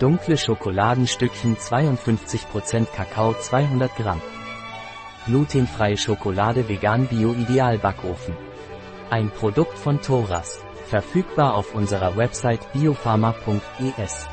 Dunkle Schokoladenstückchen 52% Kakao 200 Gramm. Glutenfreie Schokolade vegan Bio Ideal Backofen. Ein Produkt von Thoras. Verfügbar auf unserer Website biopharma.es.